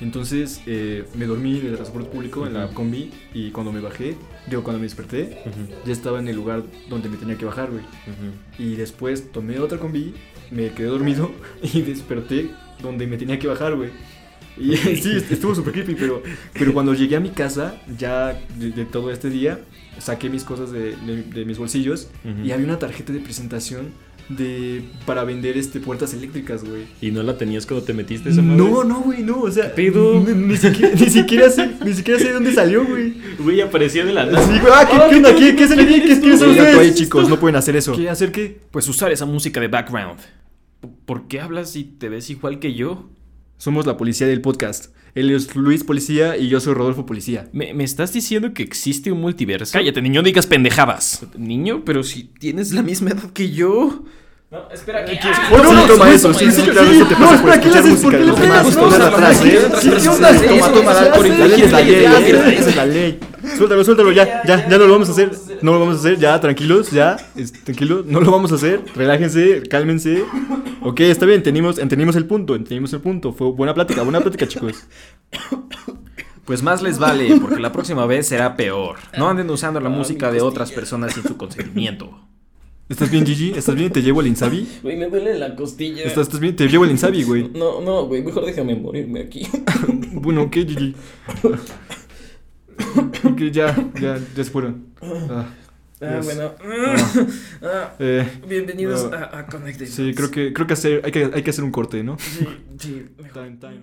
Entonces eh, me dormí en el transporte público, en la combi, y cuando me bajé, digo, cuando me desperté, Ujú, ya estaba en el lugar donde me tenía que bajar, güey. ujú. Y después tomé otra combi, me quedé dormido y desperté donde me tenía que bajar, güey. Y sí, est- estuvo súper creepy, pero, pero cuando llegué a mi casa, ya de, de todo este día, saqué mis cosas de, de- de mis bolsillos y había una tarjeta de presentación de para vender este puertas eléctricas, güey. ¿Y no la tenías cuando te metiste esa madre? No, no, güey, no, o sea, ¿Qué pedo? Ni, ni siquiera, ni siquiera sé, ni siquiera sé de dónde salió, güey. Güey, apareció de la nada. Güey, ah, ¿qué, Ah, qué onda? ¿qué ¿Qué, qué se le ¿quién ¿Qué, qué ustedes? pues, chicos, no pueden hacer eso. ¿Qué hacer qué? Pues usar esa música de background. ¿Por qué hablas y te ves igual que yo? Somos la policía del podcast. Él es Luis Policía y yo soy Rodolfo Policía. ¿Me, me estás diciendo que existe un multiverso? Cállate, niño, digas pendejadas. Niño, pero si tienes la misma edad que yo. No, espera, que Oh, no, no, toma eso, sí, sí, claro, eso te pasa por escuchar música. ¿por qué le Los pegas? demás, No, los no, no, atrás, no, ¿eh? no, Sí, no, ¿qué no, onda? no, Toma, no, toma, no, la no, alcohol, no, la ley es la no, ley, no, no, Esa es la ley. Suéltalo, suéltalo, ya, ya, ya no lo vamos a hacer. No lo vamos a hacer, ya, tranquilos, ya, tranquilos, no lo vamos a hacer. Relájense, cálmense. Ok, está bien, entendimos, entendimos el punto, entendimos el punto. Fue buena plática, buena plática, chicos. Pues más les vale, porque la próxima vez será peor. No anden usando la música de otras personas sin su consentimiento. ¿Estás bien, Gigi? ¿Estás bien? ¿Te llevo el Insabi? Güey, me duele la costilla. ¿Estás, estás bien? Te llevo el Insabi, güey. No, no, güey, mejor déjame morirme aquí. Bueno, ¿qué, Gigi? Ya, ya, ya se fueron. Ah, Ah, Yes. bueno. Ah, eh, bienvenidos a, a Connected. sí, creo que, creo que, hacer, hay, que hay que hacer un corte, ¿no? Sí, sí, mejor. Time, time,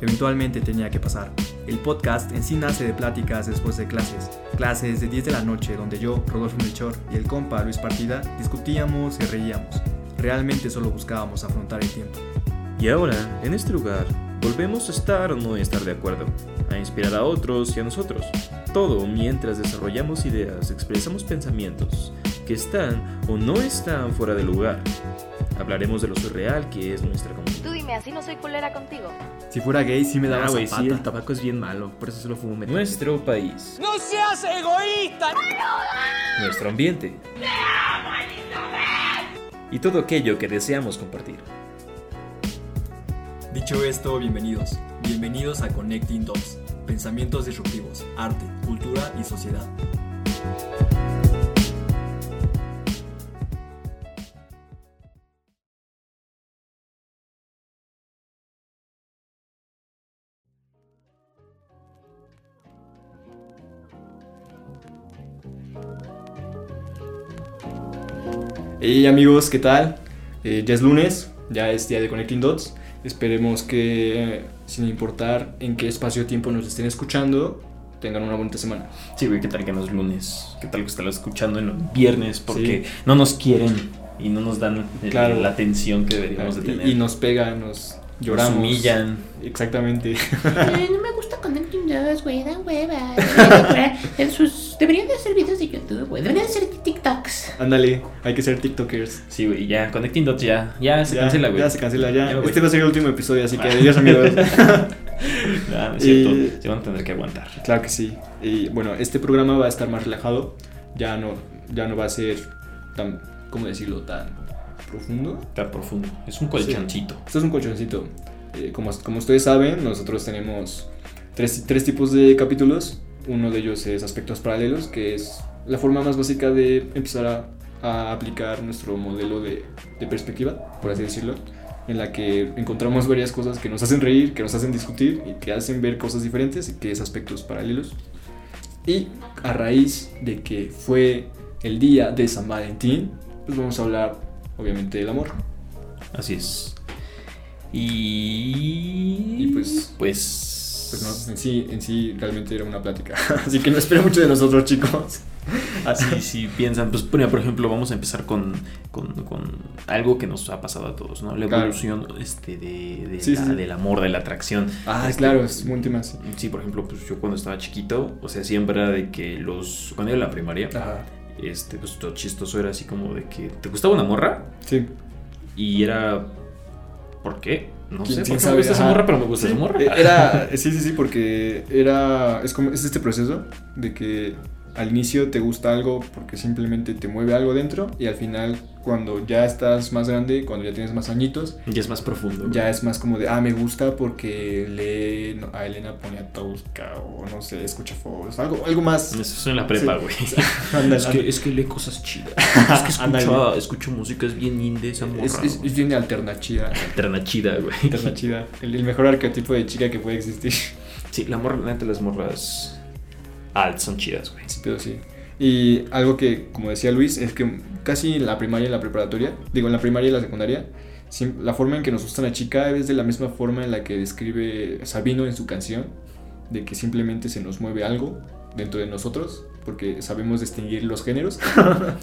Eventualmente tenía que pasar. El podcast en sí nace de pláticas después de clases. Clases de 10 de la noche donde yo, Rodolfo Melchor y el compa Luis Partida discutíamos y reíamos. Realmente solo buscábamos afrontar el tiempo. Y ahora, en este lugar, volvemos a estar o no estar de acuerdo, a inspirar a otros y a nosotros. Todo mientras desarrollamos ideas, expresamos pensamientos que están o no están fuera de lugar. Hablaremos de lo surreal que es nuestra comunidad. Dime, así no soy culera contigo. Si fuera gay sí me daba Ah, güey, sí, el tabaco es bien malo, por eso solo fumo metal. Nuestro país. ¡No seas egoísta! Nuestro ambiente. Y todo aquello que deseamos compartir. Dicho esto, bienvenidos. Bienvenidos a Connecting Dots. Pensamientos disruptivos, arte, cultura y sociedad. Hey amigos, ¿qué tal? Eh, ya es lunes, ya es día de Connecting Dots. Esperemos que, eh, sin importar en qué espacio-tiempo nos estén escuchando, tengan una bonita semana. Sí, güey, ¿qué tal que no es lunes? ¿Qué tal que están escuchando en los viernes? Porque Sí. no nos quieren y no nos dan el- Claro. la atención que deberíamos de tener. Y, y nos pegan, nos lloramos. Nos humillan. Exactamente. Ay, no me gusta Connecting Dots, güey, dan hueva. Deberían de- sus- Deberían de hacer videos de YouTube, güey. Deberían de hacer TikToks. Ándale, hay que ser TikTokers. Sí, güey, ya, Connecting Dots ya, ya se Ya, cancela, güey. Ya se cancela, ya. Este va a ser el último episodio, así que adiós amigos. Ah, no es cierto, Y- se van a tener que aguantar. Claro que sí. Y bueno, este programa va a estar más relajado. Ya no, ya no va a ser tan, ¿cómo decirlo? Tan profundo. Está profundo. Es un colchoncito. Esto es un colchoncito. Eh, como, como ustedes saben, nosotros tenemos tres, tres tipos de capítulos. Uno de ellos es aspectos paralelos, que es la forma más básica de empezar a, a aplicar nuestro modelo de, de perspectiva, por así decirlo, en la que encontramos varias cosas que nos hacen reír, que nos hacen discutir y que hacen ver cosas diferentes, y que es aspectos paralelos. Y a raíz de que fue el día de San Valentín, pues vamos a hablar obviamente del amor. Así es. Y. Y pues- Pues. Pues no, en sí, en sí realmente era una plática. Así que no espero mucho de nosotros, chicos. Así. Sí, sí, piensan, pues mira, por ejemplo, vamos a empezar con, con, con algo que nos ha pasado a todos, ¿no? La Claro. evolución este, de, de Sí, la- sí, sí. del amor, de la atracción. Ah, Este, claro, es tema así. Sí, por ejemplo, pues yo cuando estaba chiquito, o sea, siempre era de que los. Cuando iba a la primaria, Ajá. este, pues todo chistoso era así como de que te gustaba una morra Sí. y era. ¿Por qué? No ¿Quién- sé por qué me gusta esa morra, pero me gusta Sí, esa morra. eh, Era, sí, sí, sí, porque era, es como, es este proceso de que al inicio te gusta algo porque simplemente te mueve algo dentro y al final cuando ya estás más grande, cuando ya tienes más añitos, Ya es más profundo. ya es más como de, ah, me gusta porque lee no, a Elena Poniatowska o no sé, escucha Fox, algo, algo más. Eso es en la prepa, güey. Es que, es que lee cosas chidas. Es que escucha, escucha música, es bien indie esa morra. es, es, güey. es bien alternativa. Alterna chida, güey. Alternativa. El, el mejor arquetipo de chica que puede existir. Sí, la morra, neta, las morras alt son chidas, güey. Sí, pero sí. Y algo que, como decía Luis, es que casi en la primaria y la preparatoria, digo, en la primaria y la secundaria, la forma en que nos gusta una chica es de la misma forma en la que describe Sabino en su canción, de que simplemente se nos mueve algo dentro de nosotros, porque sabemos distinguir los géneros.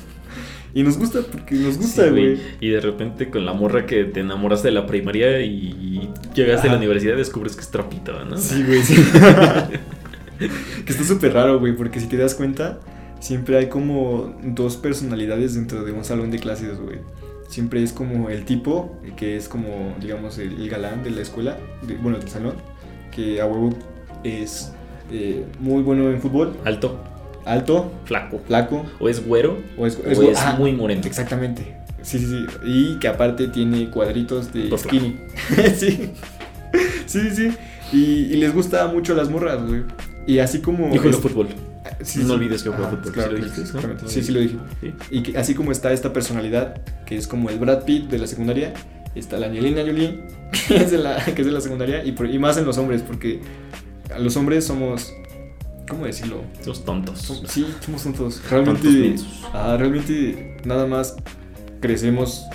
y nos gusta, porque nos gusta, Sí, güey. Y de repente con la morra que te enamoraste de la primaria y llegaste a la universidad descubres que es trapito, ¿no? Sí, güey, sí. que está súper raro, güey, porque si te das cuenta, siempre hay como dos personalidades dentro de un salón de clases, güey. Siempre es como el tipo, que es como, digamos, el, el galán de la escuela, de- bueno, del salón, que a huevo es eh, muy bueno en fútbol, Alto, alto, flaco. flaco, O es güero o es, o es, ajá, muy moreno. Exactamente. Sí, sí, sí. Y que aparte tiene cuadritos de Por skinny. sí. Sí, sí, sí. Y, y les gusta mucho las morras, güey. Y así como. Y juega es- fútbol. Sí, No sí. olvides que juega Ajá, fútbol, Claro, ¿sí lo dijiste, sí, no? Sí, sí lo dije. Sí. Y que así como está esta personalidad, que es como el Brad Pitt de la secundaria, está la Angelina Jolie, que es de la, que es de la secundaria, y, por- y más en los hombres, porque los hombres somos. ¿Cómo decirlo? Los tontos. Som- sí, somos tontos. Realmente, Tontos ah, realmente nada más crecemos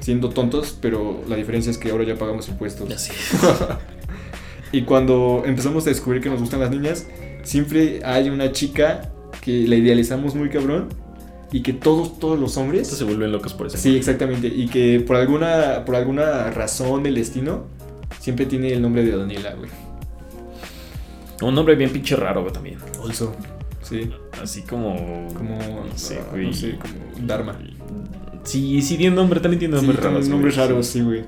siendo tontos, pero la diferencia es que ahora ya pagamos impuestos. Así Y cuando empezamos a descubrir que nos gustan las niñas, siempre hay una chica que la idealizamos muy cabrón y que todos, todos los hombres... Estos se vuelven locos por eso. Sí, exactamente. Y que por alguna, por alguna razón del destino, siempre tiene el nombre de Daniela, güey. Un nombre bien pinche raro, güey, también. Also. Sí. Así como. Como, No sé, güey. no sé, como Dharma. Sí, sí, tiene nombre, también tiene Sí, nombres tiene raros. nombres güey, raros, sí. sí, güey.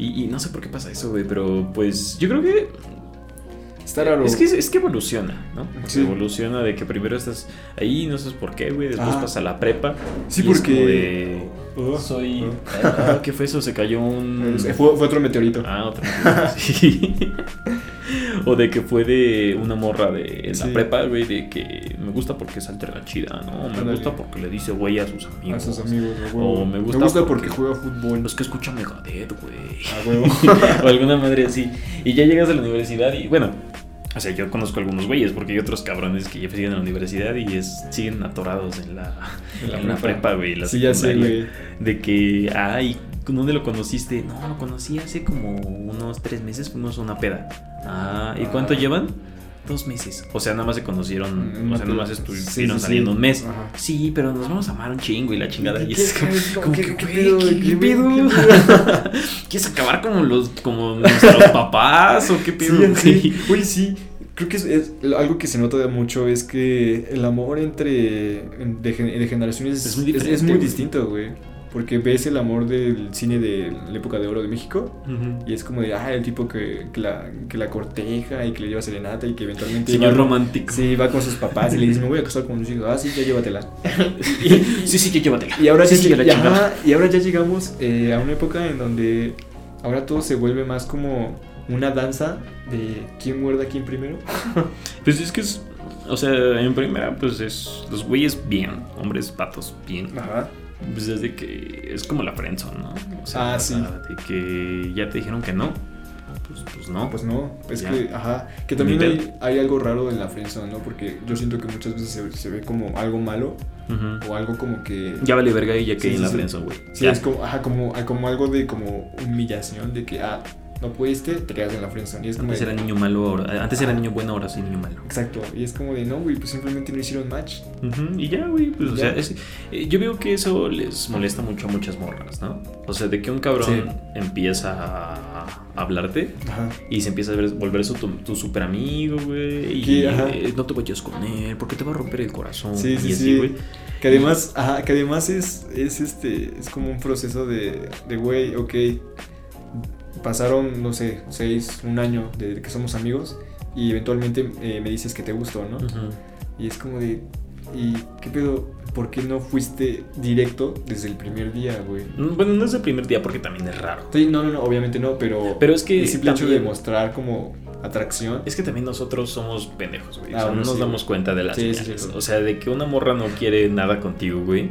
Y, y no sé por qué pasa eso, güey, pero pues yo creo que Está raro. es que es que evoluciona, ¿no? Sí. Evoluciona de que primero estás ahí, no sabes por qué, güey, después Ah. pasa a la prepa. Sí, porque- de, soy ah, ¿qué fue eso? Se cayó un Fue, fue otro meteorito. Ah, otra vez, sí. O de que fue de una morra de Sí. la prepa, güey, de que me gusta porque es alterna chida, ¿no? Me gusta porque le dice güey a sus amigos. a sus amigos, a O huevo. me gusta porque, porque- juega fútbol. Los que escuchan Megadeth, güey. A huevo. o alguna madre así. Y ya llegas a la universidad y, bueno, o sea, yo conozco algunos güeyes porque hay otros cabrones que ya siguen en la universidad y es, siguen atorados en la, En la en prepa. güey. sí, ya sé, güey. De que, ay, ¿dónde lo conociste? No, lo conocí hace como unos tres meses, fuimos a una peda. Ah, ¿y cuánto Ah. llevan? Dos meses. O sea, nada más se conocieron, Mm, o sea, nada más estuvieron sí, saliendo sí. un mes. Ajá. Sí, pero nos vamos a amar un chingo y la chingada. Y ¿Qué- es como, qué- pedo, ¿qué, pedo? ¿Quieres acabar como los, como nuestros papás o qué pedo? Sí. Uy, sí. Creo que es, es algo que se nota de mucho es que el amor entre de, gen- de generaciones Es muy es, distinto, güey. Porque ves el amor del cine de la época de oro de México y es como de, ah, el tipo que, que la, que la corteja y que le lleva serenata y que eventualmente Señor va, romántico. sí, va con sus papás y le dice, me voy a casar con un hijo. Ah, sí, ya llévatela. Sí, sí, ya llévatela. Y ahora, sí, ya, sí, la y- chingada. ajá, y ahora ya llegamos eh, a una época en donde ahora todo se vuelve más como una danza de quién muerda a quién primero. Pues es que es. O sea, en primera, pues es. Los güeyes bien. Hombres patos bien. Ajá. Pues es de que. Es como la friendzone, ¿no? O sea, Ah, sí. De que ya te dijeron que no. Pues, pues no. Pues no, es Ya. que, ajá, que también hay, hay algo raro en la friendzone, ¿no? Porque yo siento que muchas veces se, se ve como algo malo o algo como que... Ya vale verga y ya que sí, en la friendzone, güey. Sí, Ya. es como, ajá, como, como algo de como humillación, de que, ah, no pudiste, te quedas en la friendzone. Y es como Antes de- era niño malo, ahora. Antes era niño bueno, ahora soy niño malo. Exacto, y es como de, no, güey, pues simplemente no hicieron match. Ujú, Y ya, güey, pues, o sea, es- eh, yo veo que eso les molesta mucho a muchas morras, ¿no? O sea, de que un cabrón Sí. empieza a hablarte Ajá. y se empieza a ver- volver su, tu, tu super amigo, güey, y Sí, ajá. eh, no te vayas con él porque te va a romper el corazón. Sí, sí, y así, sí. güey. Que además, ajá, que además es, es este, es como un proceso de, de güey, ok, pasaron, no sé, seis, un año desde que somos amigos y eventualmente eh, me dices que te gustó, ¿no? Y es como de, ¿y qué pedo? ¿Por qué no fuiste directo desde el primer día, güey? Mm, Bueno, no es el primer día porque también es raro. Sí, no, no, no, obviamente no, pero, Pero es que el simple hecho de mostrar como atracción. Es que también nosotros somos pendejos, güey. O Ah, sea, no nos sí, damos güey. cuenta de las Sí, sí, señales. sí, sí. O sea, de que una morra no quiere nada contigo, güey.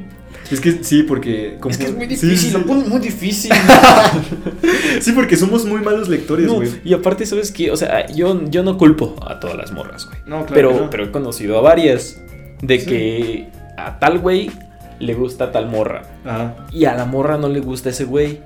Es que sí, porque... como- Es que es muy difícil, sí, lo ponen muy difícil. Sí, porque somos muy malos lectores, No, güey. y aparte, ¿sabes qué? O sea, yo, yo no culpo a todas las morras, güey. No, claro pero, que no. pero he conocido a varias de Sí. que a tal güey le gusta tal morra. Ajá. Y a la morra no le gusta ese güey.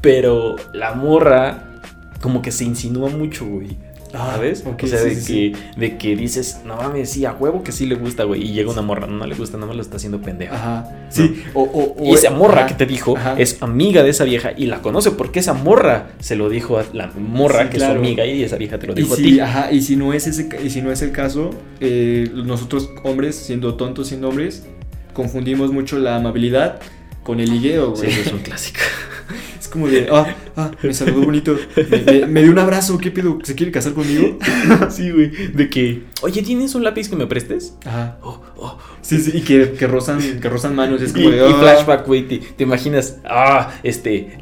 Pero la morra como que se insinúa mucho, güey. Ah, ¿Sabes? o sea, sí, de, sí, que, de que dices, no mames, sí, a huevo que sí le gusta, güey. Y llega una morra, no, no le gusta, nada más lo está haciendo pendejo. Ajá. Sí. O, o, o- Y esa morra ajá, que te dijo ajá. es amiga de esa vieja y la conoce porque esa morra se lo dijo a la morra Sí, que claro. es su amiga y esa vieja te lo Y dijo a si, ti. ajá, y si no es ese y si no es el caso, eh, nosotros hombres, siendo tontos, siendo hombres, confundimos mucho la amabilidad con el ligueo, Sí, güey. eso es un clásico. Es como de, ah, ah, me saludó bonito, me, me- me dio un abrazo, ¿qué pedo? ¿Se quiere casar conmigo? sí, güey. De que, oye, ¿tienes un lápiz que me prestes? Ajá. Oh, oh. Sí, sí, y que, que rozan, que rozan manos, es Y, como de, y ah. flashback, güey, te, te imaginas, ah, este...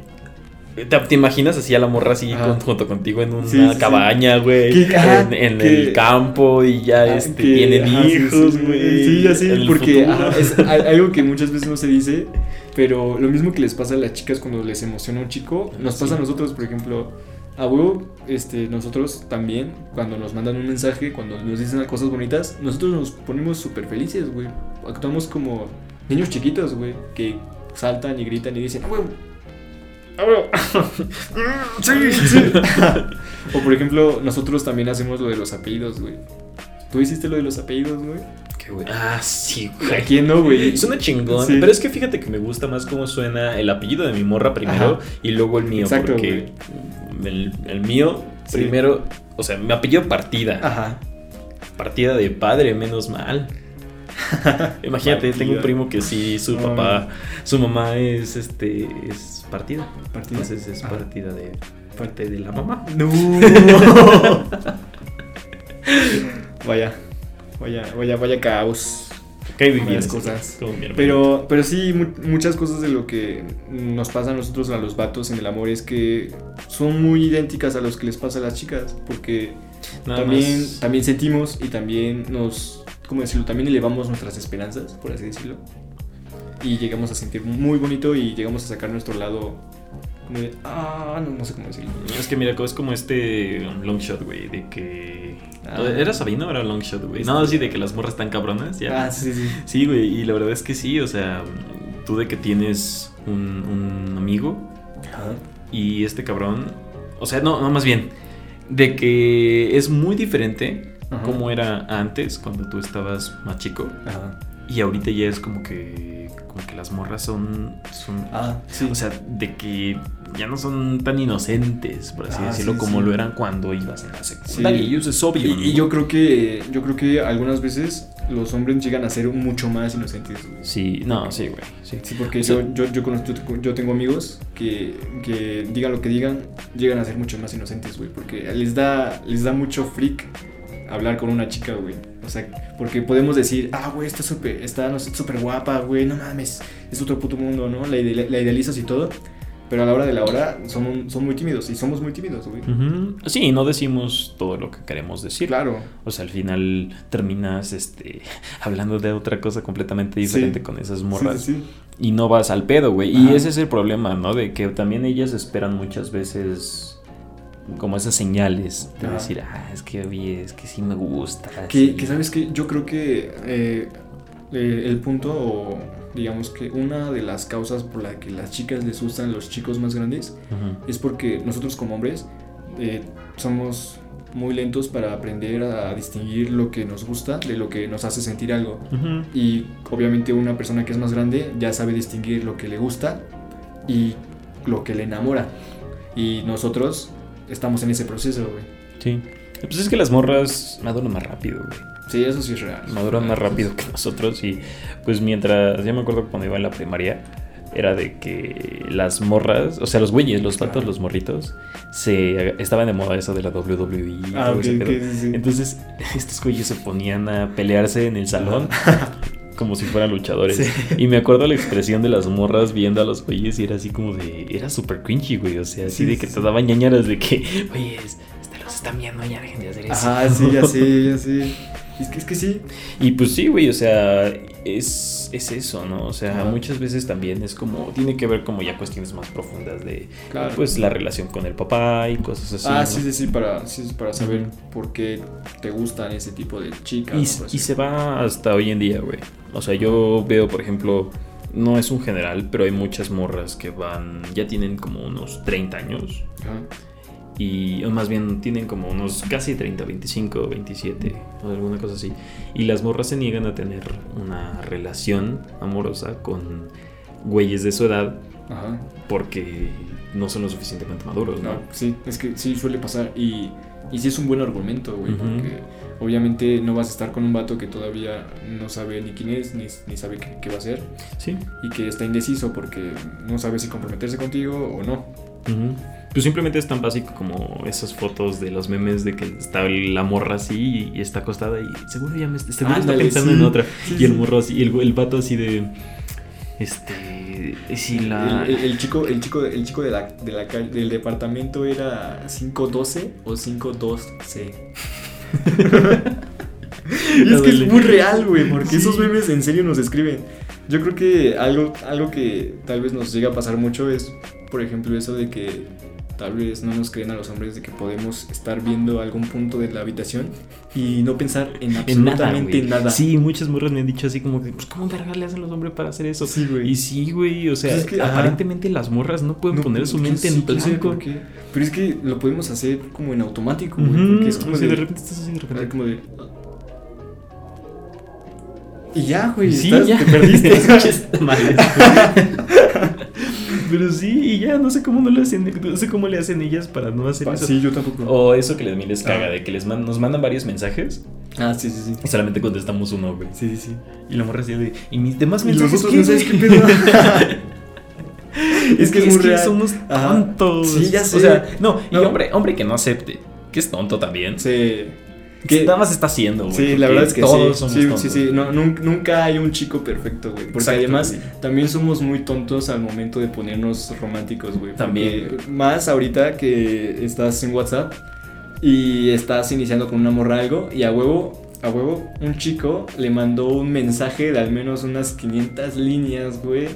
Te, te imaginas así a la morra así con- junto contigo en una Sí, cabaña, güey, en, en que- el campo y ya Ah, este, que- tienen ajá, hijos, güey. Sí, el porque ajá, es algo que muchas veces no se dice, pero lo mismo que les pasa a las chicas cuando les emociona un chico, nos pasa a nosotros, por ejemplo, a huevo, este, nosotros también, cuando nos mandan un mensaje, cuando nos dicen cosas bonitas, nosotros nos ponemos súper felices, güey. Actuamos como niños chiquitos, güey, que saltan y gritan y dicen, ¡a huevo! ¡A huevo! sí, sí. o por ejemplo, nosotros también hacemos lo de los apellidos, güey. ¿Tú hiciste lo de los apellidos, güey? Qué güey. Ah, sí, ¿A güey. quién no, güey? Suena chingón, Sí. pero es que fíjate que me gusta más cómo suena el apellido de mi morra primero Ajá. y luego el mío, Exacto, porque el, el mío Sí. primero, o sea, mi apellido partida, Ajá. partida de padre, menos mal. Imagínate, tengo un primo que sí, su papá, su mamá es este es partida. Partida. Entonces es partida de parte de la mamá. No. vaya, vaya, vaya, vaya caos. Varias bien cosas. Pero, pero sí, mu- muchas cosas de lo que nos pasa a nosotros, a los vatos en el amor, es que son muy idénticas a los que les pasa a las chicas. Porque Nada también, más- también sentimos y también nos, ¿cómo decirlo? También elevamos nuestras esperanzas, por así decirlo. Y llegamos a sentir muy bonito y llegamos a sacar nuestro lado como de, ah, no, no sé cómo decirlo. Es que mira, es como este long shot, güey, de que... Ah. ¿Era Sabino o era long shot, güey? No, sí, de que las morras están cabronas, ya. Ah, sí, sí. Sí, güey, y la verdad es que sí, o sea, tú de que tienes un, un amigo Ajá. y este cabrón, o sea, no, no, más bien, de que es muy diferente Ajá. como era antes, cuando tú estabas más chico, Ajá. Y ahorita ya es como que, como que las morras son, son Ah, sí. o sea, de que ya no son tan inocentes, por así Ah, decirlo, sí, como sí. lo eran cuando ibas en la secundaria. Sí. Y eso es obvio. Y, y yo creo que yo creo que algunas veces los hombres llegan a ser mucho más inocentes. güey. Sí, no, sí, güey. Sí. Porque O sea- yo, yo, yo, conozco- yo tengo amigos que, que digan lo que digan, llegan a ser mucho más inocentes, güey. Porque les da, les da mucho freak hablar con una chica, güey. O sea, porque podemos decir, ah, güey, está súper está, no sé, súper guapa, güey, no mames, es otro puto mundo, ¿no? La, ide- la idealizas y todo. Pero a la hora de la hora son, son muy tímidos y somos muy tímidos, güey. Ujú. Sí, no decimos todo lo que queremos decir. Claro. O sea, al final terminas este, hablando de otra cosa completamente diferente Sí. con esas morras. Sí, sí. Y no vas al pedo, güey. Y ese es el problema, ¿no? De que también ellas esperan muchas veces como esas señales de Ajá. decir, ah, es que oye, es que sí me gusta. Que, sí". que, sabes que yo creo que eh, eh, el punto, o digamos que una de las causas por la que las chicas les gustan los chicos más grandes es porque nosotros como hombres eh, somos muy lentos para aprender a distinguir lo que nos gusta de lo que nos hace sentir algo. Y obviamente una persona que es más grande ya sabe distinguir lo que le gusta y lo que le enamora. Y nosotros estamos en ese proceso, güey. Sí. Pues es que las morras maduran más rápido, güey. Sí, eso sí es real. Maduran más rápido que nosotros y pues mientras, yo me acuerdo cuando iba en la primaria, era de que las morras, o sea, los güeyes, los patos, los morritos, se estaban de moda eso de la WWE. Ah, todo ok, ese ok, pedo. sí, sí. Entonces, estos güeyes se ponían a pelearse en el salón como si fueran luchadores. Sí. Y me acuerdo la expresión de las morras viendo a los güeyes y era así como de. Era súper cringy, güey. O sea, así Sí, de que sí. te daban ñañaras de que, oye, este, los están viendo, ya dejen de hacer eso. Ajá, sí, ya sé. Es que, es que sí. Y pues sí, güey, o sea, es, es eso, ¿no? O sea, muchas veces también es como, tiene que ver como ya cuestiones más profundas de, Claro. pues, la relación con el papá y cosas así. ah, ¿no? sí, sí, sí, para, sí, para saber por qué te gustan ese tipo de chicas. Y, se va hasta hoy en día, güey. O sea, yo veo, por ejemplo, no es un general, pero hay muchas morras que van, ya tienen como unos 30 años. Ajá. Y o más bien tienen como unos casi 30, 25, 27 o alguna cosa así. Y las morras se niegan a tener una relación amorosa con güeyes de su edad Ajá. porque no son lo suficientemente maduros, ¿no? No, sí, es que sí suele pasar. Y, y sí es un buen argumento, güey, Ujú. porque obviamente no vas a estar con un vato que todavía no sabe ni quién es, ni, ni sabe qué, qué va a hacer, Sí. y que está indeciso porque no sabe si comprometerse contigo o no. Ujú. Pues simplemente es tan básico como esas fotos de los memes de que está la morra así y está acostada y seguro ya me seguro está pensando sí. en otra. Sí, y el morro así, y el, el vato así de. Este. Si la. El, el- el chico, el chico, el chico de la, de la del departamento era 512 o 512. y es que es muy real, güey, porque Sí. esos memes en serio nos escriben. Yo creo que algo, algo que tal vez nos llega a pasar mucho es, por ejemplo, eso de que tal vez no nos creen a los hombres de que podemos estar viendo algún punto de la habitación y no pensar en En nada, absolutamente nada. Sí, muchas morras me han dicho así como que, pues, ¿cómo verga le hacen los hombres para hacer eso? Sí, güey. Y sí, güey, o sea, Pues es que, ajá. aparentemente las morras no pueden No, poner su mente sí, en sabe blanco. qué. Pero es que lo podemos hacer como en automático, güey. Porque es como o sea, de, de repente estás así de así repente. como de. Y ya, güey. Sí, estás- ya. Te perdiste. Pero sí, y ya no sé cómo no le hacen, no sé cómo le hacen ellas para no hacer eso. sí, yo tampoco. O eso que les, les caga, Ah. de que les man- nos mandan varios mensajes Ah, sí, sí, sí. y solamente contestamos uno, güey. Sí, sí, sí. Y la morra así de, ¿y mis demás Y mensajes qué, no sabes güey?" qué pedo. es que es, real. somos Ajá. tontos. Sí, ya sé. O sea, no, y hombre, hombre que no acepte, que es tonto también. Sí. Que Que- nada más está haciendo, güey. Sí, porque la verdad es que todos sí. somos sí, tontos. sí, sí. No, nun- nunca hay un chico perfecto, güey. Porque Exacto, además güey. también somos muy tontos al momento de ponernos románticos, güey. También, Más ahorita que estás en WhatsApp y estás iniciando con una morra algo y a huevo, a huevo, un chico le mandó un mensaje de al menos unas 500 líneas, güey.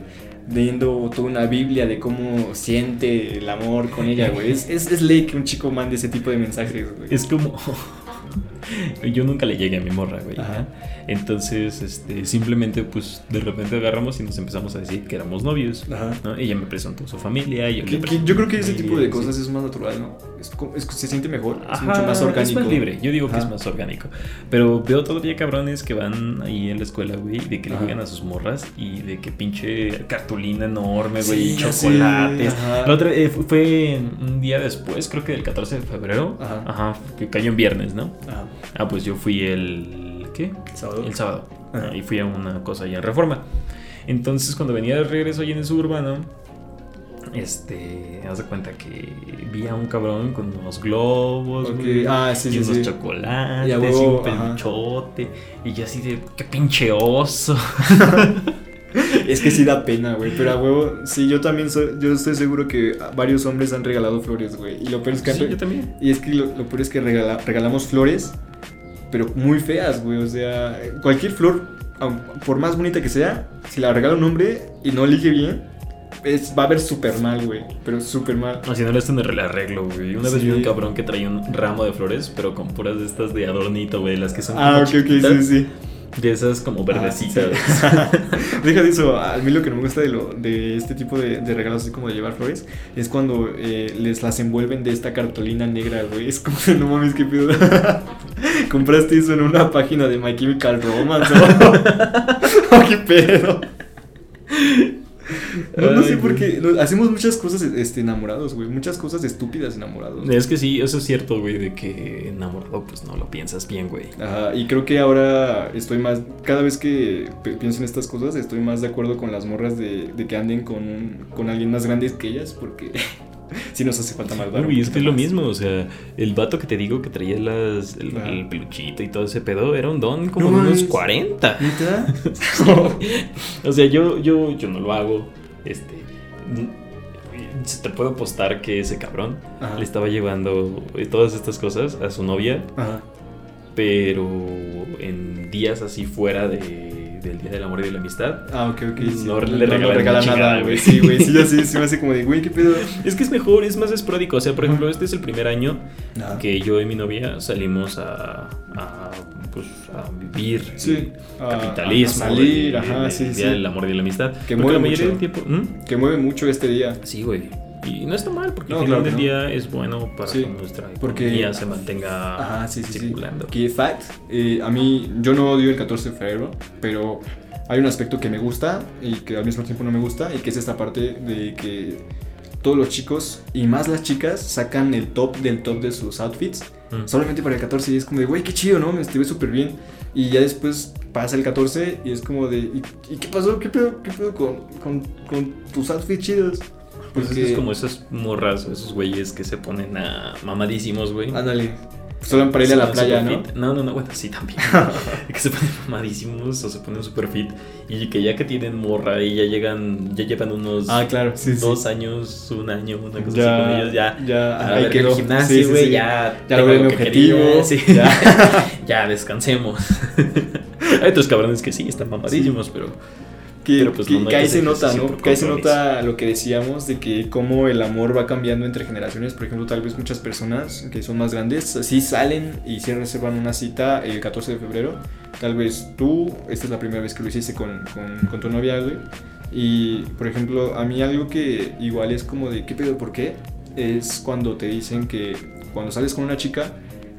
Leyendo toda una Biblia de cómo siente el amor con ella, güey. Es, es, es ley que un chico mande ese tipo de mensajes, güey. Es como. Yo nunca le llegué a mi morra, güey. Ajá. Entonces, este, simplemente, pues, de repente agarramos y nos empezamos a decir que éramos novios. Ajá. ¿no? Ella me presentó su familia. Yo, le Que- que yo creo que ese tipo de cosas sí. es más natural, ¿no? Es, es- se siente mejor, es Ajá, mucho más orgánico. Es más libre. Yo digo que Ajá. es más orgánico. Pero veo todavía cabrones que van ahí en la escuela, güey, de que le llegan a sus morras y de que pinche cartulina enorme, Sí, güey, sé, chocolates. La otra eh, fu- fue un día después, creo que del 14 de febrero. Ajá. que cayó en viernes, ¿no? Ajá. Ah, pues yo fui el. ¿Qué? ¿Sábado? El sábado. Ajá. Ah, y fui a una cosa allá en Reforma. Entonces, cuando venía de regreso allá en el suburbano, este. Haz de cuenta que vi a un cabrón con unos globos, ah, sí, y sí, unos sí. chocolates, Y un ajá. peluchote. Y yo así de, qué pinche oso. Es que sí da pena, güey. Pero a huevo, sí, yo también soy. Yo estoy seguro que varios hombres han regalado flores, güey. Y lo peor es que. Sí, yo también. Y es que lo, lo peor es que regala- regalamos flores, pero muy feas, güey. O sea, cualquier flor, por más bonita que sea, si la regala un hombre y no elige bien, es, va a ver súper mal, güey. Pero súper mal. Así no le hacen el arreglo, güey. Una vez Sí. vi un cabrón que traía un ramo de flores, pero con puras de estas de adornito, güey. Las que son Ah, ok, ok, chiquitas, sí, sí. De esas como verdecitas. Ah, sí. Deja de eso, a mí lo que no me gusta de, lo, de este tipo de, de regalos, así como de llevar flores, es cuando eh, les las envuelven de esta cartulina negra, güey. Es como, no mames, qué pedo. ¿Compraste eso en una página de My Chemical Romance o, o qué pedo? No, no sé por qué. hacemos muchas cosas este, enamorados, güey. Muchas cosas estúpidas enamorados. Es que sí, eso es cierto, güey, de que enamorado pues no lo piensas bien, güey. Ajá, y creo que ahora estoy más. Cada vez que pienso en estas cosas, estoy más de acuerdo con las morras de, de que anden con, un- con alguien más grande que ellas, porque sí nos hace falta más. Uy, es que es lo mismo, o sea, el vato que te digo que traía las, el, peluchito y todo ese pedo era un don como No de unos mames. 40. ¿Neta? O sea, yo, yo, yo no lo hago. Este. n- Te puedo apostar que ese cabrón Ajá. le estaba llevando eh, todas estas cosas a su novia, Ajá. pero en días así fuera de, del Día del Amor y de la Amistad. Ah, ok, ok. sí. No le regalan regala nada, güey. güey. Sí, güey. Sí, así se me hace como de, güey, ¿qué pedo? Es que es mejor, es más esporádico. O sea, por ejemplo, este es el primer año que yo y mi novia salimos a, a, pues, a vivir Sí. el A- capitalismo, a salir, de- ajá, de- sí, del sí. Del Amor y de la Amistad. Que Porque mueve la mayoría mucho. del tiempo... ¿Mm? Que mueve mucho este día. Sí, güey. Y no está mal, porque No, al final claro del no. día es bueno para Sí, que nuestra porque- economía se mantenga Ajá, sí, sí, sí. circulando. Que fact, eh, a mí, yo no odio el 14 de febrero, pero hay un aspecto que me gusta y que al mismo tiempo no me gusta, y que es esta parte de que todos los chicos, y más las chicas, sacan el top del top de sus outfits, Mm. solamente para el 14, y es como de, güey, qué chido, ¿no? Me estuve súper bien. Y ya después pasa el 14 y es como de, ¿y, y qué pasó? ¿Qué pedo, qué pedo con, con, con tus outfits chidos? Pues es Porque- como esas morras o esos güeyes que se ponen a mamadísimos, güey. Ándale, solo para ir a la playa, ¿no? fit. No, no, no, bueno, sí también. que se ponen mamadísimos o se ponen super fit. Y que ya que tienen morra y ya llegan, ya llevan unos Ah, claro, sí, sí. dos años, un año, una cosa Ya, así con ellos, ya. ya, a ver, quedó. el gimnasio, Sí, sí, güey, sí. ya. Ya logré lo mi que objetivo. quería, sí. Ya. ya descansemos. Hay otros cabrones que sí, están mamadísimos, pero. Que, Pero, pues, que- no, que ahí se nota, ¿no? Que ahí se nota lo que decíamos de que cómo el amor va cambiando entre generaciones. Por ejemplo, tal vez muchas personas que son más grandes sí salen y sí reservan una cita el 14 de febrero. Tal vez tú, esta es la primera vez que lo hiciste con, con, con tu novia, güey. Y, por ejemplo, a mí algo que igual es como de, ¿qué pedo? ¿Por qué? Es cuando te dicen que cuando sales con una chica,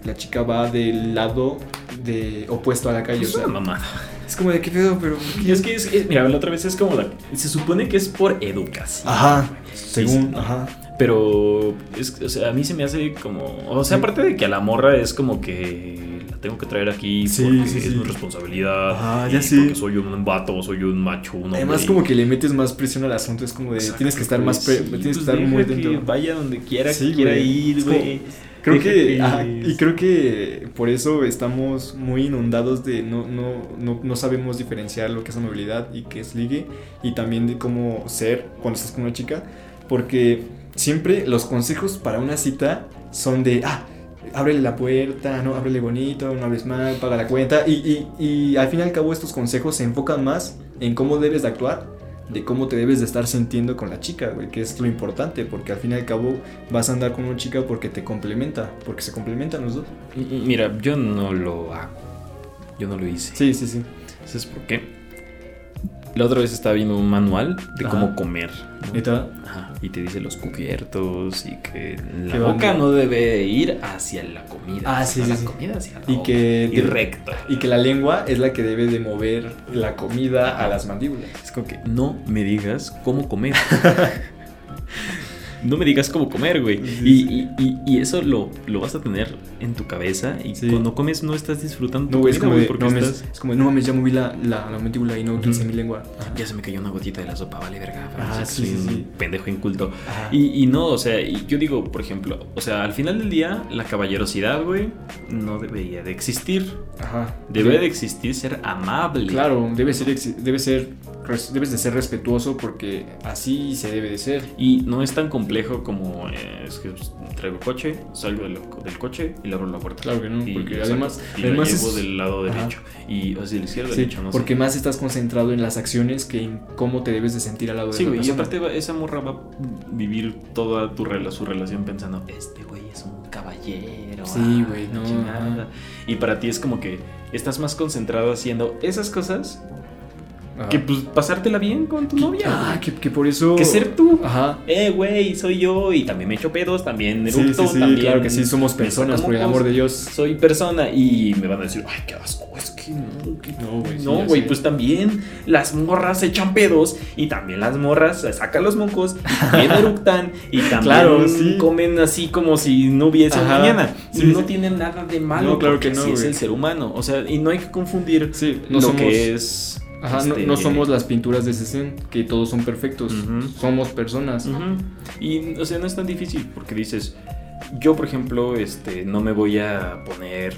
la chica va del lado de opuesto a la calle. Es o sea, una mamada. Es como de, ¿qué pedo? Pero... Y es que, es, es- mira, la otra vez es como la. Se supone que es por educación. Ajá, Sí, según, sí. ajá. Pero, es, o sea, a mí se me hace como. O sea, Sí. aparte de que a la morra es como que la tengo que traer aquí Sí, porque sí, es sí. mi responsabilidad. Ajá, y ya sé. Porque soy un vato, soy un macho, un Además, como que le metes más presión al asunto, es como de Exacto, tienes que estar más, güey, pre- sí, tienes que pues estar muy que dentro. vaya donde quiera Sí, que quiera güey. ir, güey. Creo que, y creo que por eso estamos muy inundados de no, no, no, no sabemos diferenciar lo que es amabilidad y qué es ligue, y también de cómo ser cuando estás con una chica, porque siempre los consejos para una cita son de, ah, ábrele la puerta, no, ábrele bonito, no hables mal, paga la cuenta, y, y, y al fin y al cabo estos consejos se enfocan más en cómo debes de actuar de cómo te debes de estar sintiendo con la chica, güey, que es lo importante, porque al fin y al cabo vas a andar con una chica porque te complementa, porque se complementan los dos. Mira, yo no lo hago. Yo no lo hice. Sí, sí, sí. ¿Sabes por qué? La otra vez estaba viendo un manual de Ajá. cómo comer. ¿no? ¿Neta? Ajá, y te dice los cubiertos y que la boca onda. no debe ir hacia la comida. Ah, sí, la sí. comida hacia la Y boca. que Y recto. Y que la lengua es la que debe de mover la comida a las mandíbulas. Es como que no me digas cómo comer. no me digas cómo comer, güey. Sí, Y, sí. y- y- y eso lo, lo vas a tener en tu cabeza. Y Sí. cuando comes no estás disfrutando No, tu güey, es como güey, de, porque no estás... es como no mames, ya moví la, la, la mandíbula y no utilicé mi lengua. Ya se me cayó una gotita de la sopa, vale, verga. Ah, Soy un pendejo inculto. Y, y no, o sea, y yo digo, por ejemplo, o sea, al final del día, la caballerosidad, güey, no debería de existir. Ajá. Debe de existir ser amable. Claro, debe ser, debe ser, debes de ser respetuoso porque así se debe de ser. Y no es tan complejo como eh, es que pues, traigo coche, salgo del, del coche y le abro la puerta. Claro que no, Y porque saco, además- y además la llevo es- del lado Ajá. derecho. Y o sea, del izquierdo, Sí, derecho, no porque sé. más estás concentrado en las acciones que en cómo te debes de sentir al lado de Sí, la güey, y aparte esa morra va a vivir toda tu rela- su relación pensando, este güey es un caballero. Sí, ah, güey, la no, chingada". ajá. Y para ti es como que estás más concentrado haciendo esas cosas Ajá. que pues pasártela bien con tu novia. Ah, que, que por eso. que ser tú. Ajá. Eh, güey, soy yo y también me echo pedos, también Sí, eructo, sí, sí, también claro que sí, somos personas, por el amor de Dios. Soy persona y me van a decir, ay, qué asco, es que no, que- No, güey, no, güey, pues también las morras echan pedos y también las morras sacan los mocos y también eructan y también Claro, sí. comen así como si no hubiese Ajá, mañana. sí, y no sí. tienen nada de malo No, claro que no, así es el ser humano. O sea, y no hay que confundir Sí, no lo somos- que es. Ajá, no, este, no somos las pinturas de Cesen, que todos son perfectos. Somos personas. Y, o sea, no es tan difícil porque dices, yo, por ejemplo, este, no me voy a poner,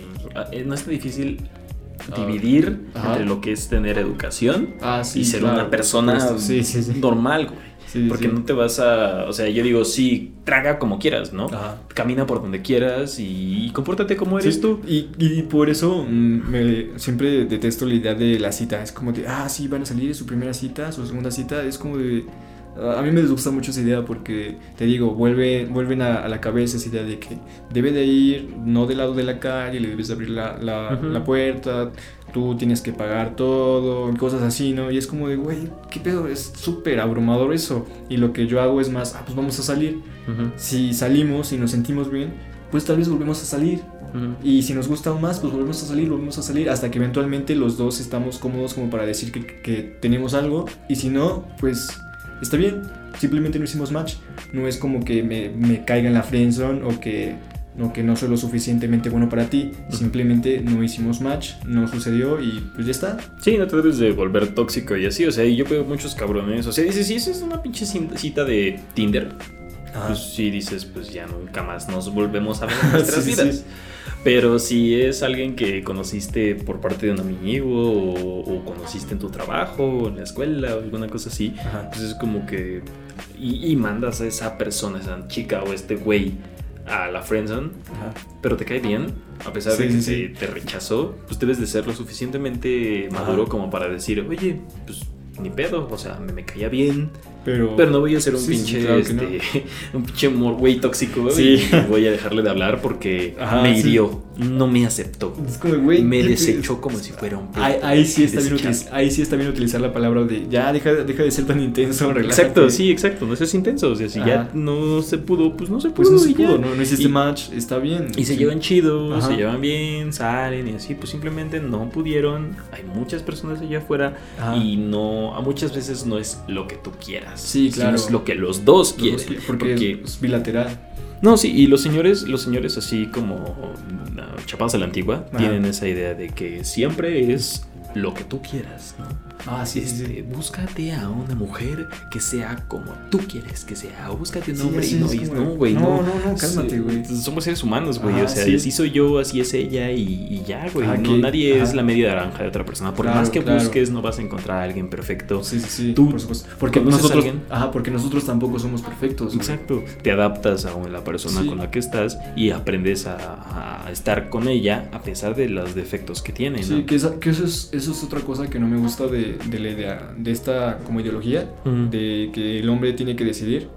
eh, no es tan difícil Ah, dividir ajá. entre lo que es tener educación Ah, sí. y ser claro, una persona supuesto. Sí, sí, sí. normal, güey. Sí, Porque sí. no te vas a, o sea, yo digo, sí, traga como quieras, ¿no? Ajá. Camina por donde quieras y, y compórtate como eres Sí, tú. Y, y por eso mm, me, siempre detesto la idea de la cita. Es como de, ah, sí, van a salir, es su primera cita, su segunda cita. Es como de. A mí me disgusta mucho esa idea porque, te digo, vuelve, vuelven a, a la cabeza esa idea de que debe de ir no del lado de la calle, le debes de abrir la, la, Ujú. la puerta, tú tienes que pagar todo, cosas así, ¿no? Y es como de, güey, ¿qué pedo? Es súper abrumador eso. Y lo que yo hago es más, ah, pues vamos a salir. Ujú, Si salimos y nos sentimos bien, pues tal vez volvemos a salir. Y si nos gusta aún más, pues volvemos a salir, volvemos a salir, hasta que eventualmente los dos estamos cómodos como para decir que, que tenemos algo. Y si no, pues está bien, simplemente no hicimos match. No es como que me, me caiga en la friendzone o que, o que no soy lo suficientemente bueno para ti. Simplemente no hicimos match, no sucedió y pues ya está. Sí, no te debes de volver tóxico y así, o sea, yo veo muchos cabrones, o sea, dices, sí, eso es una pinche cita de Tinder, pues sí dices, pues ya nunca más nos volvemos a ver en nuestras sí, vidas. sí. Pero si es alguien que conociste por parte de un amigo o, o conociste en tu trabajo o en la escuela o alguna cosa así, Ajá. pues es como que... Y, y mandas a esa persona, esa chica o este güey a la friendzone, Ajá. pero te cae bien, a pesar Sí, de que sí, te, te rechazó, pues debes de ser lo suficientemente maduro Ajá. como para decir, oye, pues ni pedo, o sea, me, me caía bien, Pero, pero no voy a ser un Sí, sí, pinche, claro que no. este, un pinche güey tóxico Sí. y voy a dejarle de hablar porque Ajá, me hirió, no me aceptó, Es como, güey, me ¿qué te- desechó como si fuera un Ahí, ahí sí está bien desechable. utiliz- ahí sí está bien utilizar la palabra de ya deja, deja de ser tan intenso, relájate. Exacto, sí, exacto, no seas intenso, o sea, si ya Ajá. no se pudo, pues no se pudo. Pues no se ya. pudo, no, no hiciste Y- match, está bien. Y se Sí. llevan chido, Ajá. se llevan bien, salen y así, pues simplemente no pudieron. Hay muchas personas allá afuera Ajá. y no, a muchas veces no es lo que tú quieras. Sí, sino claro. es lo que los dos Los quieren. dos qui- porque, porque- es bilateral. No, sí, y los señores, los señores así como no, chapados a la antigua, Ajá. tienen esa idea de que siempre es lo que tú quieras, ¿no? Ah, sí, Este, sí. búscate a una mujer que sea como tú quieres que sea. O búscate un Sí, hombre y no, es y como- no, güey. No, No, no, no, cálmate, güey. Somos seres humanos, güey. O sea, sí. así soy yo, así es ella y, y ya, güey. Ajá, no, nadie es la media naranja de otra persona. Por Claro, más que claro. busques, no vas a encontrar a alguien perfecto. Sí, sí, sí. Tú por supuesto. Porque nosotros, ajá, porque nosotros tampoco somos perfectos. güey. Exacto. Te adaptas a la persona con la que estás y aprendes a, a estar con ella a pesar de los defectos que tiene, Sí, ¿no? que, esa- que eso, es, eso es otra cosa que no me gusta de, de la idea, de esta como ideología, de que el hombre tiene que decidir,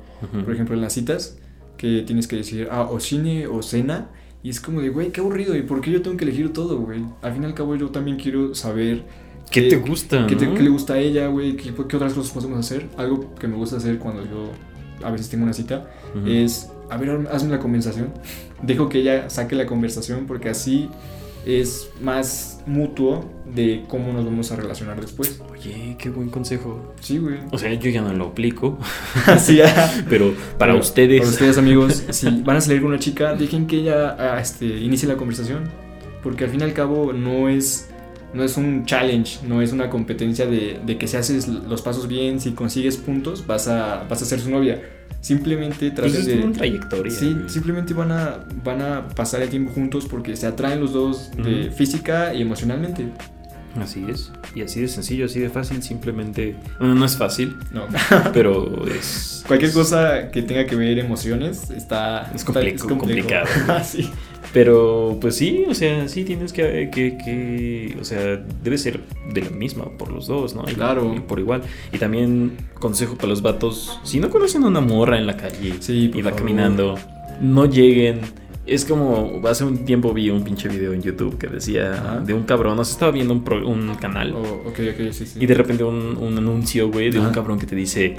por ejemplo en las citas, que tienes que decidir, ah, o cine o cena, y es como de, güey, qué aburrido, ¿y por qué yo tengo que elegir todo, güey? Al fin y al cabo yo también quiero saber ¿Qué te gusta? ¿Qué, te- qué le gusta a ella, güey? ¿Qué, qué otras cosas podemos hacer? Algo que me gusta hacer cuando yo a veces tengo una cita es, a ver, hazme la conversación. Dejo que ella saque la conversación porque así es más mutuo de cómo nos vamos a relacionar después. Oye, qué buen consejo. Sí, güey. O sea, yo ya no lo aplico, Así, ah. pero para ustedes. Para ustedes, amigos, si van a salir con una chica, dejen que ella ah, este, inicie la conversación. Porque al fin y al cabo no es, no es un challenge, no es una competencia de, de que si haces los pasos bien, si consigues puntos, vas a, vas a ser su novia. Simplemente Pues traten es de... una trayectoria. Sí, güey. simplemente van a, van a pasar el tiempo juntos porque se atraen los dos de física y emocionalmente. Así es. Y así de sencillo, así de fácil, simplemente. Bueno, no es fácil, No. pero es. Cualquier es- cosa que tenga que ver emociones está Es está- complejo, complejo. complicado. Ah, sí. Pero pues sí, o sea, sí tienes que, que, que- O sea, debe ser de la misma por los dos, ¿no? Y- Claro. y por igual. Y también consejo para los vatos: si no conocen a una morra en la calle Sí, y va favor. caminando, no lleguen. Es como, hace un tiempo vi un pinche video en YouTube que decía Ajá. de un cabrón, no se estaba viendo un, pro- un canal Oh, ok, ok, sí, sí. y de repente un, un anuncio, güey, de un cabrón que te dice,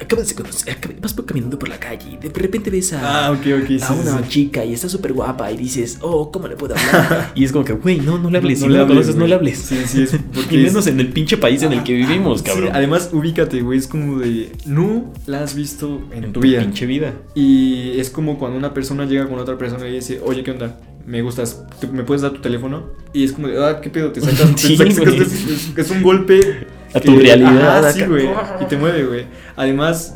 acabas de conocer, vas caminando por la calle y de repente ves a, Ah, ok, ok, sí, a sí, una sí. chica y está súper guapa y dices, oh, ¿cómo le puedo hablar? y es como que, güey, no, no le hables, No si le no, hables, conoces, no le hables. Sí, sí, es porque y es- menos en el pinche país en el que vivimos, Sí, cabrón. además, ubícate, güey. Es como de. No la has visto en, en tu vida. pinche vida. Y es como cuando una persona llega con otra persona y dice, oye, ¿qué onda? Me gustas, ¿tú- ¿me puedes dar tu teléfono? Y es como de, ah, ¿qué pedo? Te sacas, te Sí, sacas- es- es un golpe. A tu realidad, Ajá, sí, güey. Y te mueve, güey. Además,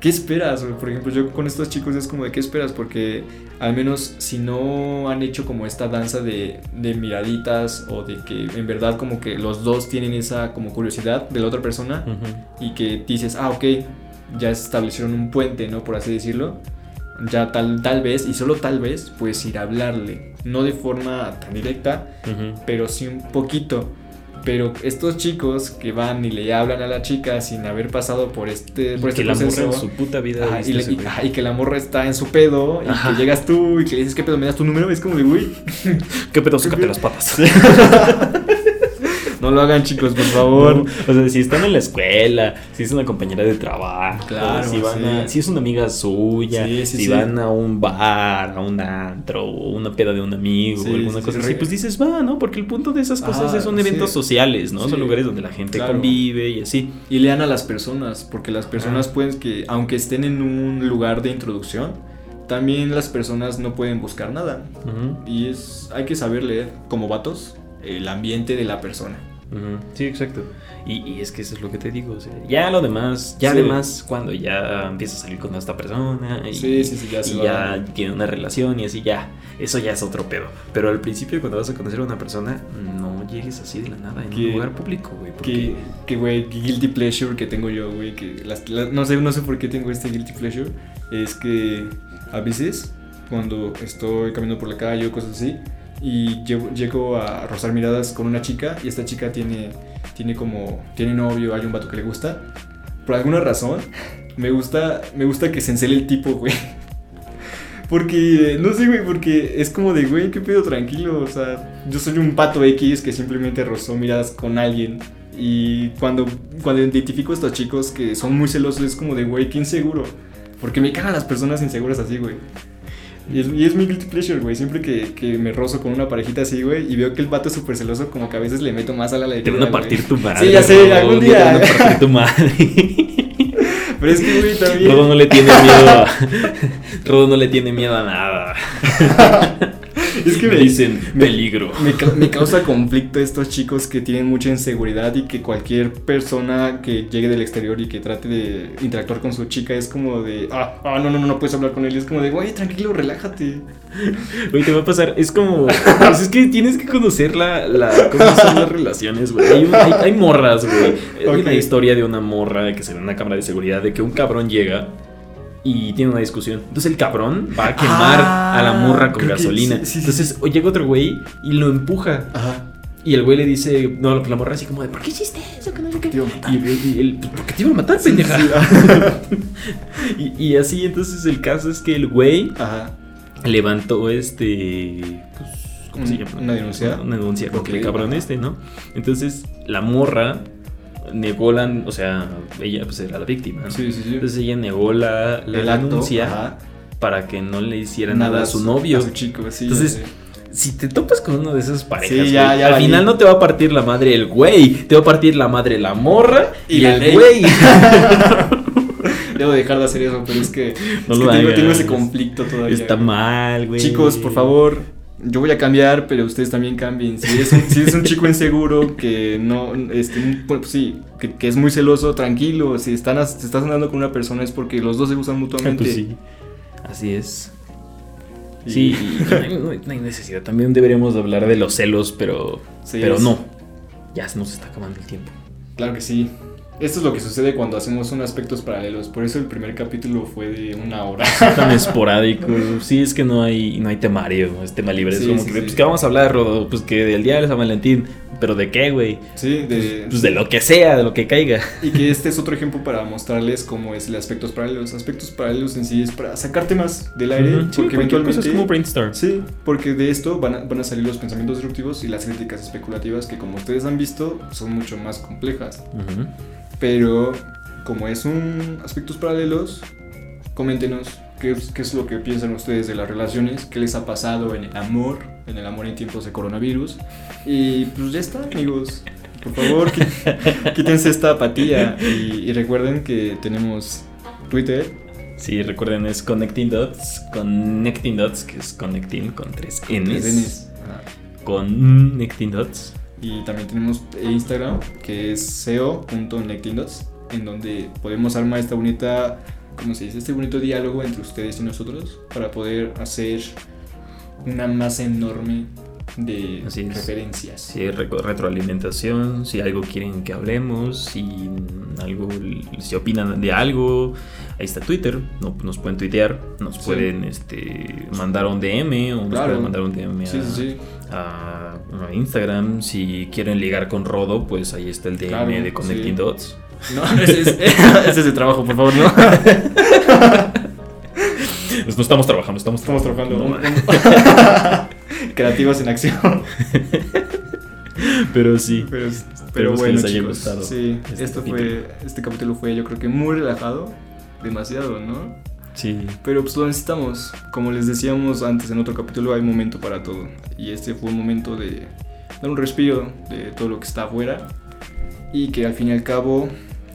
¿qué esperas? Por ejemplo, yo con estos chicos es como de, ¿qué esperas? Porque al menos si no han hecho como esta danza de, de miraditas o de que en verdad como que los dos tienen esa como curiosidad de la otra persona Ujú. y que dices, ah, ok, ya establecieron un puente, ¿no? Por así decirlo. Ya tal, tal vez, y solo tal vez, puedes ir a hablarle. No de forma tan directa, Ujú. pero sí un poquito. Pero estos chicos que van y le hablan a la chica sin haber pasado por este, por este que la morra en su puta vida. ajá, y, le- y- ajá, y que la morra está en su pedo y Ajá. que llegas tú y que le dices, ¿qué pedo? ¿Me das tu número? Es como de, uy, ¿Qué pedo? Sácate las patas. no lo hagan chicos, por favor. No, o sea, si están en la escuela, si es una compañera de trabajo, Claro, si, van sí. a- si es una amiga suya, Sí, sí, si van a un bar, a un antro, una peda de un amigo, alguna cosa sí, así, pues dices, va, ¿no? Porque el punto de esas cosas Ah, es son eventos sociales, ¿no? Son lugares donde la gente claro. convive y así. Y lean a las personas, porque las personas pueden que, aunque estén en un lugar de introducción, también las personas no pueden buscar nada. Y es, hay que saber leer, como vatos, el ambiente de la persona. Sí, exacto. Y, y es que eso es lo que te digo. o sea, ya lo demás, ya Sí. además, cuando ya empiezas a salir con esta persona y, Sí, sí, ya y ya tiene una relación y así ya, eso ya es otro pedo. Pero al principio cuando vas a conocer a una persona, no llegues así de la nada en un lugar público, güey. Que, Porque que, güey, que guilty pleasure que tengo yo, güey, que las- las- no, sé, no sé por qué tengo este guilty pleasure, es que a veces cuando estoy caminando por la calle o cosas así, y llevo- llego a rozar miradas con una chica y esta chica tiene, tiene como, tiene novio, hay un vato que le gusta, por alguna razón, me gusta, me gusta que se encele el tipo, güey. Porque, no sé, güey, porque es como de, güey, qué pedo, tranquilo. O sea, yo soy un pato X que simplemente rozó miradas con alguien. Y cuando, cuando identifico a estos chicos que son muy celosos, es como de, güey, qué inseguro. Porque me cagan las personas inseguras así, güey. Y es, y es mi guilty pleasure, güey. Siempre que, que me rozo con una parejita así, güey, y veo que el pato es súper celoso, como que a veces le meto más a la alegría. te van a güey. partir tu madre. Sí, ya sé, algún güey, Te van a día. partir tu madre. Pero es que, güey, también. Rodo no le tiene miedo a... Rodo no le tiene miedo a nada. Es que me dicen peligro. Me, me causa conflicto estos chicos que tienen mucha inseguridad y que cualquier persona que llegue del exterior y que trate de interactuar con su chica es como de, ah, ah, no, no, no, no puedes hablar con él. Y es como de, güey, tranquilo, relájate. Güey, te va a pasar, es como, pues es que tienes que conocer la, la cómo son las relaciones, güey. Hay, hay, hay morras, güey. Hay una historia de una morra que se ve en una cámara de seguridad de que un cabrón llega y tiene una discusión. Entonces el cabrón va a quemar Ah, a la morra con que gasolina. sí, sí, sí, Entonces llega otro güey y lo empuja. Ajá. Y el güey le dice, no, la morra así como de, ¿por qué hiciste eso? Que no sé qué. Y, él, "Pues, ¿por qué te iba a matar, pendeja? y, y así, entonces el caso es que el güey Ajá. levantó este. Pues, ¿Cómo se llama? una denuncia. Una, denuncia contra Ok, el cabrón ajá. este, ¿no? Entonces la morra negó la. O sea, ella pues era la víctima. ¿no? Sí, sí, sí. Entonces ella negó la, la denuncia ajá. para que no le hiciera nada, a su novio. A su chico, sí. Entonces. Si te topas con uno de esas parejas, Sí, ya- güey, ya al final no te va a partir la madre el güey, te va a partir la madre la morra y, Y la el ley. güey. Debo dejar de hacer eso, pero es que, No es lo que tengo, tengo ese conflicto todavía. Está mal, güey. Chicos, por favor, yo voy a cambiar, pero ustedes también cambien. Si eres un, si eres un chico inseguro que no, este, pues sí, que, que es muy celoso, tranquilo. Si están, te estás andando con una persona es porque los dos se gustan mutuamente. Pues sí. Así es. Y- Sí, y no, hay, no necesidad. También deberíamos de hablar de los celos, pero, Sí, pero es- no. Ya se nos está acabando el tiempo. Claro que sí. Esto es lo que sucede cuando hacemos un aspectos paralelos. Por eso el primer capítulo fue de una hora. Tan esporádico. Sí, es que no hay, no hay temario, es tema libre. es Sí, como sí, que, pues, ¿qué vamos a hablar, Rodo? Pues que del día de San Valentín. ¿Pero de qué, güey? Sí, de, Pues de lo que sea, de lo que caiga. Y que este es otro ejemplo para mostrarles cómo es el aspectos paralelos. Aspectos paralelos en sí es para sacar temas del aire. Ujú, sí, porque cualquier eventualmente. cosa es como brainstorm. Sí, porque de esto van a, van a salir los pensamientos disruptivos y las críticas especulativas que como ustedes han visto son mucho más complejas. Ujú. Pero como es un aspectos paralelos, coméntenos qué, es- qué es lo que piensan ustedes de las relaciones, qué les ha pasado en el amor, en el amor en tiempos de coronavirus. Y pues ya está, amigos. Por favor, quítense esta apatía y, y recuerden que tenemos Twitter, Sí, recuerden, es Connecting Dots. Connecting Dots, que es Connecting con tres N's. tres Ns. Ajá. Connecting Dots. Y también tenemos Instagram, que es seo.nectindots, en donde podemos armar esta bonita, ¿cómo se dice? Este bonito diálogo entre ustedes y nosotros para poder hacer una masa enorme de Así referencias. Si retroalimentación, si algo quieren que hablemos, si algo, si opinan de algo, ahí está Twitter, no, nos pueden tuitear, nos Sí. pueden este, mandar un DM o nos Claro. pueden mandar un DM a, Sí, sí, sí. a- a Instagram. Si quieren ligar con Rodo, pues ahí está el DM Claro, de Connecting. Dots. No, ese es, ese es el trabajo, por favor, no. Pues no estamos trabajando, estamos, Estamos trabajando. No, Creativos en acción. pero sí. Pero, pero Esperemos que bueno, les haya chicos, gustado sí, este esto capítulo. fue, este capítulo fue, yo creo que muy relajado, demasiado, ¿no? Sí. Pero pues lo necesitamos. Como les decíamos antes en otro capítulo, hay momento para todo. Y este fue un momento de dar un respiro de todo lo que está afuera. Y que al fin y al cabo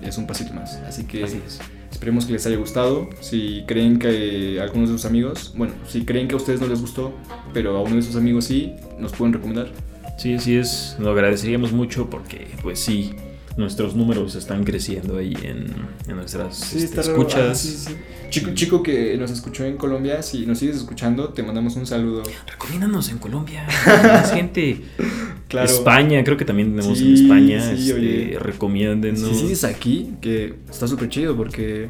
es un pasito más. Así que Así es. esperemos que les haya gustado. Si creen que algunos de sus amigos, bueno, si creen que a ustedes no les gustó, pero a uno de sus amigos sí, nos pueden recomendar. Sí, sí es. Lo agradeceríamos mucho porque, pues sí, nuestros números están creciendo ahí en, en nuestras este, escuchas. Ah, sí, sí. Chico, chico que nos escuchó en Colombia, si nos sigues escuchando, te mandamos un saludo. Recomiéndanos en Colombia. Más gente. Claro. España, creo que también tenemos Sí, en España. sí, este, oye. recomiéndennos. Si sigues aquí, que está súper chido porque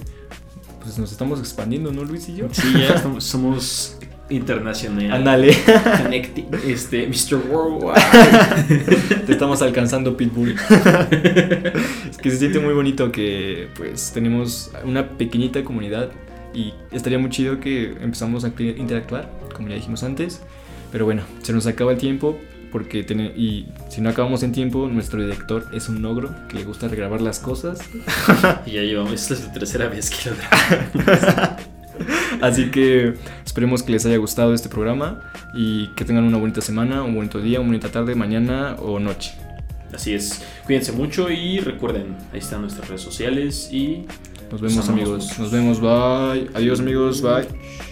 pues nos estamos expandiendo, ¿no, Luis y yo? Sí, ya estamos- somos internacional. Ándale, Connecting. Este, Mr. Worldwide. te estamos alcanzando, Pitbull. es que se siente muy bonito que pues tenemos una pequeñita comunidad y estaría muy chido que empezamos a interactuar, como ya dijimos antes. Pero bueno, se nos acaba el tiempo porque tiene, y si no acabamos en tiempo, nuestro director es un ogro que le gusta regrabar las cosas. y ya llevamos. Esta es la tercera vez que lo grabamos. Así que esperemos que les haya gustado este programa y que tengan una bonita semana, un bonito día, una bonita tarde, mañana o noche. Así es. Cuídense mucho y recuerden, ahí están nuestras redes sociales y Nos vemos amigos. Nos vemos. Bye. Adiós amigos. Bye.